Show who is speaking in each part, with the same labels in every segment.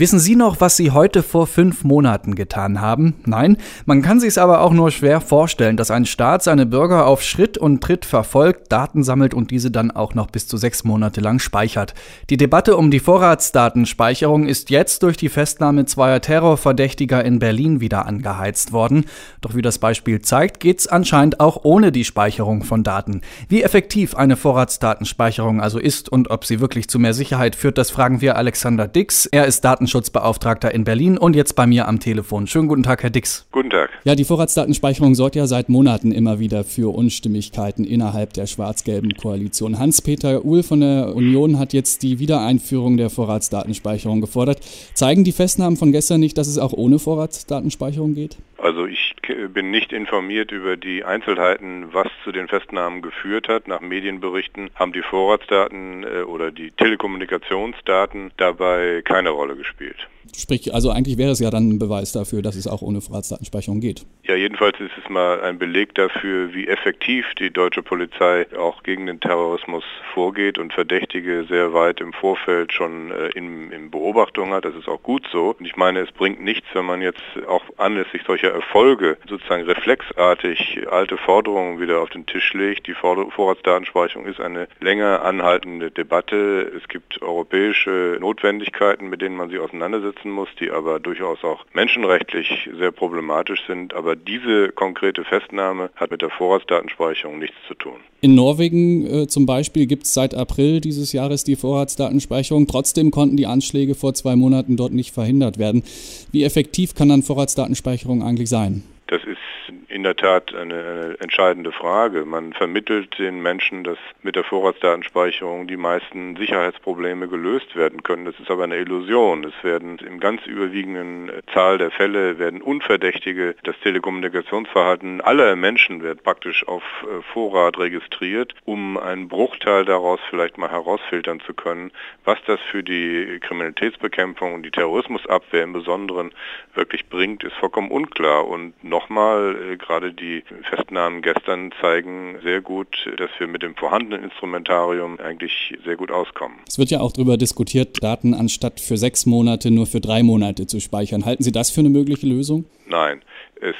Speaker 1: Wissen Sie noch, was Sie heute vor fünf Monaten getan haben? Nein, man kann sich es aber auch nur schwer vorstellen, dass ein Staat seine Bürger auf Schritt und Tritt verfolgt, Daten sammelt und diese dann auch noch bis zu sechs Monate lang speichert. Die Debatte um die Vorratsdatenspeicherung ist jetzt durch die Festnahme zweier Terrorverdächtiger in Berlin wieder angeheizt worden. Doch wie das Beispiel zeigt, geht's anscheinend auch ohne die Speicherung von Daten. Wie effektiv eine Vorratsdatenspeicherung also ist und ob sie wirklich zu mehr Sicherheit führt, das fragen wir Alexander Dix. Er ist Daten Datenschutzbeauftragter in Berlin und jetzt bei mir am Telefon. Schönen guten Tag, Herr Dix.
Speaker 2: Guten Tag.
Speaker 1: Ja, die Vorratsdatenspeicherung sorgt ja seit Monaten immer wieder für Unstimmigkeiten innerhalb der schwarz-gelben Koalition. Hans-Peter Uhl von der Union hat jetzt die Wiedereinführung der Vorratsdatenspeicherung gefordert. Zeigen die Festnahmen von gestern nicht, dass es auch ohne Vorratsdatenspeicherung geht?
Speaker 2: Also ich bin nicht informiert über die Einzelheiten, was zu den Festnahmen geführt hat. Nach Medienberichten haben die Vorratsdaten äh, oder die Telekommunikationsdaten dabei keine Rolle gespielt.
Speaker 1: Sprich, also eigentlich wäre es ja dann ein Beweis dafür, dass es auch ohne Vorratsdatenspeicherung geht.
Speaker 2: Ja, jedenfalls ist es mal ein Beleg dafür, wie effektiv die deutsche Polizei auch gegen den Terrorismus vorgeht und Verdächtige sehr weit im Vorfeld schon äh, in, in Beobachtung hat. Das ist auch gut so. Und ich meine, es bringt nichts, wenn man jetzt auch anlässlich solcher Erfolge sozusagen reflexartig alte Forderungen wieder auf den Tisch legt. Die Vorratsdatenspeicherung ist eine länger anhaltende Debatte. Es gibt europäische Notwendigkeiten, mit denen man sich auseinandersetzt setzen muss, die aber durchaus auch menschenrechtlich sehr problematisch sind. Aber diese konkrete Festnahme hat mit der Vorratsdatenspeicherung nichts zu tun.
Speaker 1: In Norwegen äh, zum Beispiel gibt es seit April dieses Jahres die Vorratsdatenspeicherung. Trotzdem konnten die Anschläge vor zwei Monaten dort nicht verhindert werden. Wie effektiv kann dann Vorratsdatenspeicherung eigentlich sein?
Speaker 2: In der Tat eine, eine, entscheidende Frage. Man vermittelt den Menschen, dass mit der Vorratsdatenspeicherung die meisten Sicherheitsprobleme gelöst werden können. Das ist aber eine Illusion. Es werden im ganz überwiegenden Zahl der Fälle werden Unverdächtige, das Telekommunikationsverhalten aller Menschen wird praktisch auf äh, Vorrat registriert, um einen Bruchteil daraus vielleicht mal herausfiltern zu können, was das für die Kriminalitätsbekämpfung und die Terrorismusabwehr im Besonderen wirklich bringt, ist vollkommen unklar. Und nochmal, äh, gerade die Festnahmen gestern zeigen sehr gut, dass wir mit dem vorhandenen Instrumentarium eigentlich sehr gut auskommen.
Speaker 1: Es wird ja auch darüber diskutiert, Daten anstatt für sechs Monate nur für drei Monate zu speichern. Halten Sie das für eine mögliche Lösung?
Speaker 2: Nein. Es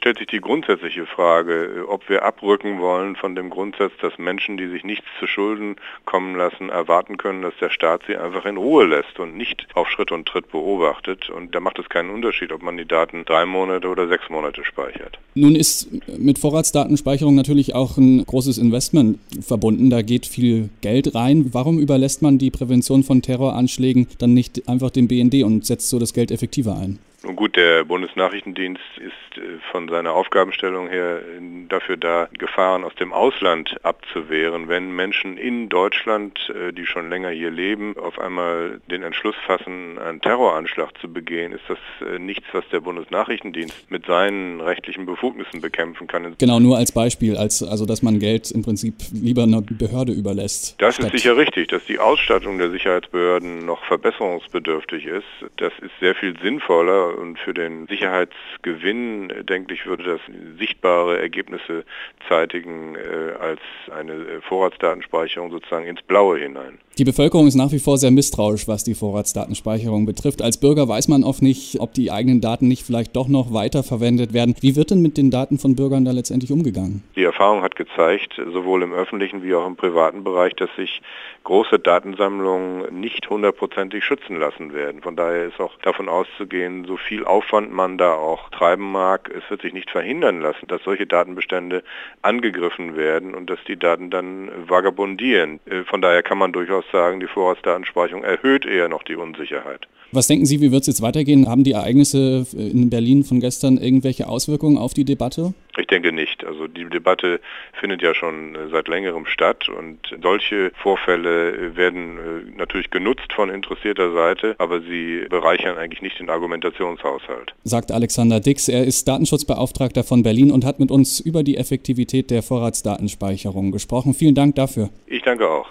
Speaker 2: stellt sich die grundsätzliche Frage, ob wir abrücken wollen von dem Grundsatz, dass Menschen, die sich nichts zu Schulden kommen lassen, erwarten können, dass der Staat sie einfach in Ruhe lässt und nicht auf Schritt und Tritt beobachtet. Und da macht es keinen Unterschied, ob man die Daten drei Monate oder sechs Monate speichert.
Speaker 1: Nun ist mit Vorratsdatenspeicherung natürlich auch ein großes Investment verbunden. Da geht viel Geld rein. Warum überlässt man die Prävention von Terroranschlägen dann nicht einfach dem BND und setzt so das Geld effektiver ein?
Speaker 2: Nun gut, der Bundesnachrichtendienst ist äh, von seiner Aufgabenstellung her dafür da, Gefahren aus dem Ausland abzuwehren. Wenn Menschen in Deutschland, äh, die schon länger hier leben, auf einmal den Entschluss fassen, einen Terroranschlag zu begehen, ist das äh, nichts, was der Bundesnachrichtendienst mit seinen rechtlichen Befugnissen bekämpfen kann.
Speaker 1: Genau, nur als Beispiel, als, also dass man Geld im Prinzip lieber einer Behörde überlässt.
Speaker 2: Das ist sicher richtig, dass die Ausstattung der Sicherheitsbehörden noch verbesserungsbedürftig ist. Das ist sehr viel sinnvoller und für den Sicherheitsgewinn, denke ich, würde das sichtbare Ergebnisse zeitigen äh, als eine äh, Vorratsdatenspeicherung sozusagen ins Blaue hinein.
Speaker 1: Die Bevölkerung ist nach wie vor sehr misstrauisch, was die Vorratsdatenspeicherung betrifft. Als Bürger weiß man oft nicht, ob die eigenen Daten nicht vielleicht doch noch weiterverwendet werden. Wie wird denn mit den Daten von Bürgern da letztendlich umgegangen?
Speaker 2: Die Erfahrung hat gezeigt, sowohl im öffentlichen wie auch im privaten Bereich, dass sich große Datensammlungen nicht hundertprozentig schützen lassen werden. Von daher ist auch davon auszugehen, so viel Aufwand man da auch treiben mag, es wird sich nicht verhindern lassen, dass solche Datenbestände angegriffen werden und dass die Daten dann vagabundieren. Äh, von daher kann man durchaus sagen, die Vorratsdatenspeicherung erhöht eher noch die Unsicherheit.
Speaker 1: Was denken Sie, wie wird es jetzt weitergehen? Haben die Ereignisse in Berlin von gestern irgendwelche Auswirkungen auf die Debatte?
Speaker 2: Ich denke nicht. Also die Debatte findet ja schon seit längerem statt und solche Vorfälle werden äh, natürlich genutzt von interessierter Seite, aber sie bereichern eigentlich nicht den Argumentationshaushalt.
Speaker 1: Sagt Alexander Dix. Er ist Datenschutzbeauftragter von Berlin und hat mit uns über die Effektivität der Vorratsdatenspeicherung gesprochen. Vielen Dank dafür.
Speaker 2: Ich danke auch.